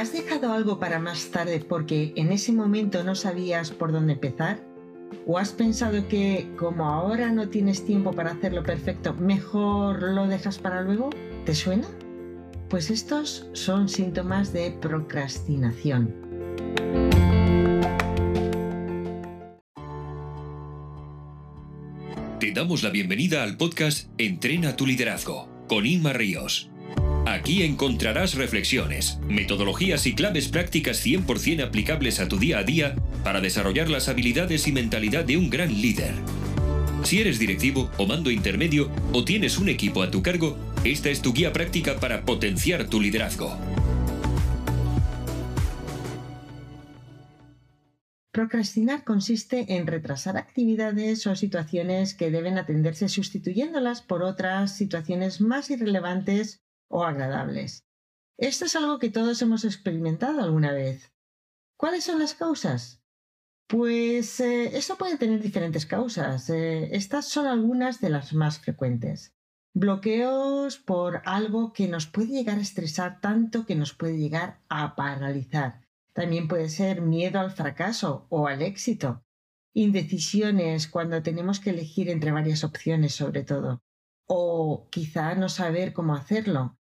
¿Has dejado algo para más tarde porque en ese momento no sabías por dónde empezar? ¿O has pensado que como ahora no tienes tiempo para hacerlo perfecto, mejor lo dejas para luego? ¿Te suena? Pues estos son síntomas de procrastinación. Te damos la bienvenida al podcast Entrena tu liderazgo con Inma Ríos. Aquí encontrarás reflexiones, metodologías y claves prácticas 100% aplicables a tu día a día para desarrollar las habilidades y mentalidad de un gran líder. Si eres directivo o mando intermedio o tienes un equipo a tu cargo, esta es tu guía práctica para potenciar tu liderazgo. Procrastinar consiste en retrasar actividades o situaciones que deben atenderse sustituyéndolas por otras situaciones más irrelevantes o agradables. Esto es algo que todos hemos experimentado alguna vez. ¿Cuáles son las causas? Pues eh, esto puede tener diferentes causas. Eh, estas son algunas de las más frecuentes. Bloqueos por algo que nos puede llegar a estresar tanto que nos puede llegar a paralizar. También puede ser miedo al fracaso o al éxito. Indecisiones cuando tenemos que elegir entre varias opciones sobre todo. O quizá no saber cómo hacerlo.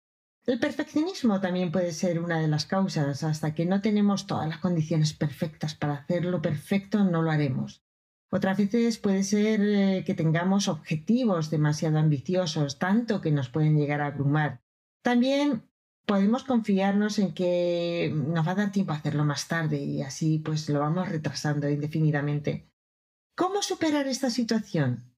El perfeccionismo también puede ser una de las causas. Hasta que no tenemos todas las condiciones perfectas para hacerlo perfecto, no lo haremos. Otras veces puede ser eh, que tengamos objetivos demasiado ambiciosos, tanto que nos pueden llegar a abrumar. También podemos confiarnos en que nos va a dar tiempo a hacerlo más tarde y así pues lo vamos retrasando indefinidamente. ¿Cómo superar esta situación?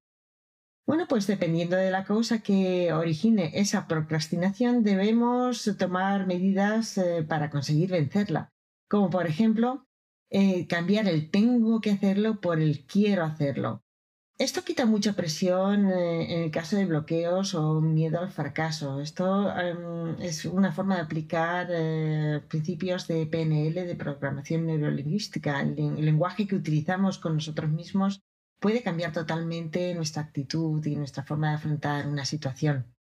Bueno, pues dependiendo de la causa que origine esa procrastinación, debemos tomar medidas eh, para conseguir vencerla, como por ejemplo eh, cambiar el tengo que hacerlo por el quiero hacerlo. Esto quita mucha presión eh, en el caso de bloqueos o miedo al fracaso. Esto em, es una forma de aplicar principios de PNL, de programación neurolingüística, el lenguaje que utilizamos con nosotros mismos puede cambiar totalmente nuestra actitud y nuestra forma de afrontar una situación.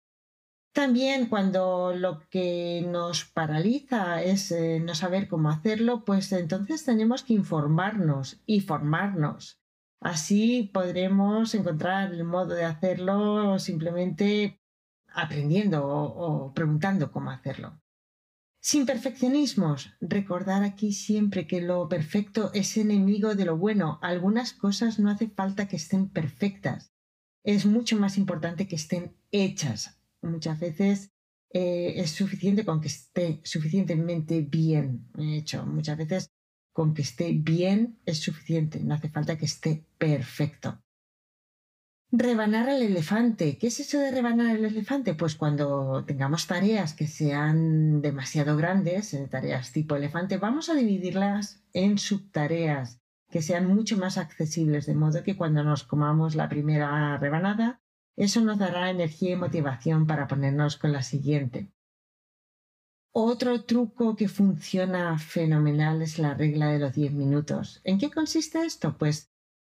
También cuando lo que nos paraliza es eh, no saber cómo hacerlo, pues entonces tenemos que informarnos y formarnos. Así podremos encontrar el modo de hacerlo simplemente aprendiendo o preguntando cómo hacerlo. Sin perfeccionismos, recordar aquí siempre que lo perfecto es enemigo de lo bueno. Algunas cosas no hace falta que estén perfectas. Es mucho más importante que estén hechas. Muchas veces eh, es suficiente con que esté suficientemente bien hecho. Muchas veces con que esté bien es suficiente. No hace falta que esté perfecto. Rebanar al elefante. ¿Qué es eso de rebanar al elefante? Pues cuando tengamos tareas que sean demasiado grandes, eh, tareas tipo elefante, vamos a dividirlas en subtareas que sean mucho más accesibles, de modo que cuando nos comamos la primera rebanada, eso nos dará energía y motivación para ponernos con la siguiente. Otro truco que funciona fenomenal es la regla de los 10 minutos. ¿En qué consiste esto? Pues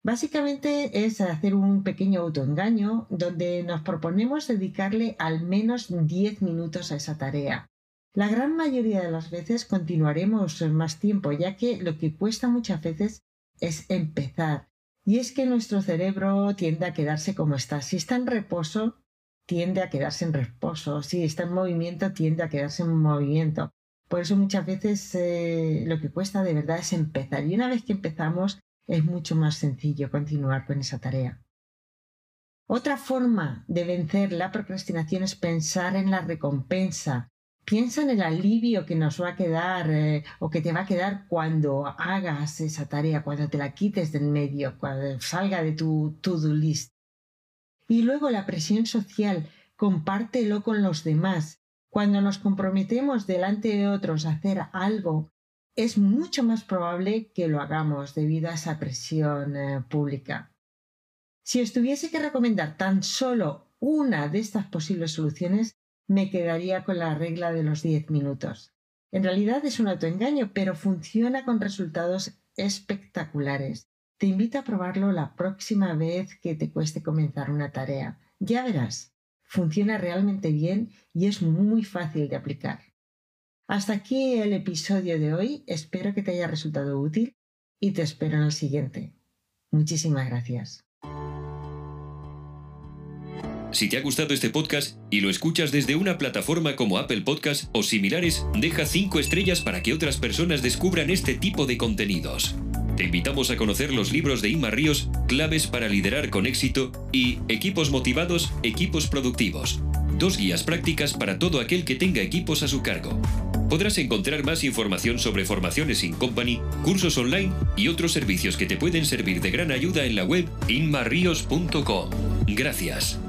Básicamente es hacer un pequeño autoengaño donde nos proponemos dedicarle al menos 10 minutos a esa tarea. La gran mayoría de las veces continuaremos más tiempo, ya que lo que cuesta muchas veces es empezar. Y es que nuestro cerebro tiende a quedarse como está. Si está en reposo, tiende a quedarse en reposo. Si está en movimiento, tiende a quedarse en movimiento. Por eso muchas veces eh, lo que cuesta de verdad es empezar. Y una vez que empezamos, es mucho más sencillo continuar con esa tarea. Otra forma de vencer la procrastinación es pensar en la recompensa. Piensa en el alivio que nos va a quedar eh, o que te va a quedar cuando hagas esa tarea, cuando te la quites del medio, cuando salga de tu to-do list. Y luego la presión social, compártelo con los demás. Cuando nos comprometemos delante de otros a hacer algo, es mucho más probable que lo hagamos debido a esa presión eh, pública. Si os tuviese que recomendar tan solo una de estas posibles soluciones, me quedaría con la regla de los 10 minutos. En realidad es un autoengaño, pero funciona con resultados espectaculares. Te invito a probarlo la próxima vez que te cueste comenzar una tarea. Ya verás, funciona realmente bien y es muy fácil de aplicar. Hasta aquí el episodio de hoy. Espero que te haya resultado útil y te espero en el siguiente. Muchísimas gracias. Si te ha gustado este podcast y lo escuchas desde una plataforma como Apple Podcast o similares, deja 5 estrellas para que otras personas descubran este tipo de contenidos. Te invitamos a conocer los libros de Inma Ríos, Claves para liderar con éxito y Equipos motivados, equipos productivos. Dos guías prácticas para todo aquel que tenga equipos a su cargo. Podrás encontrar más información sobre formaciones in company, cursos online y otros servicios que te pueden servir de gran ayuda en la web inmarrios.com. Gracias.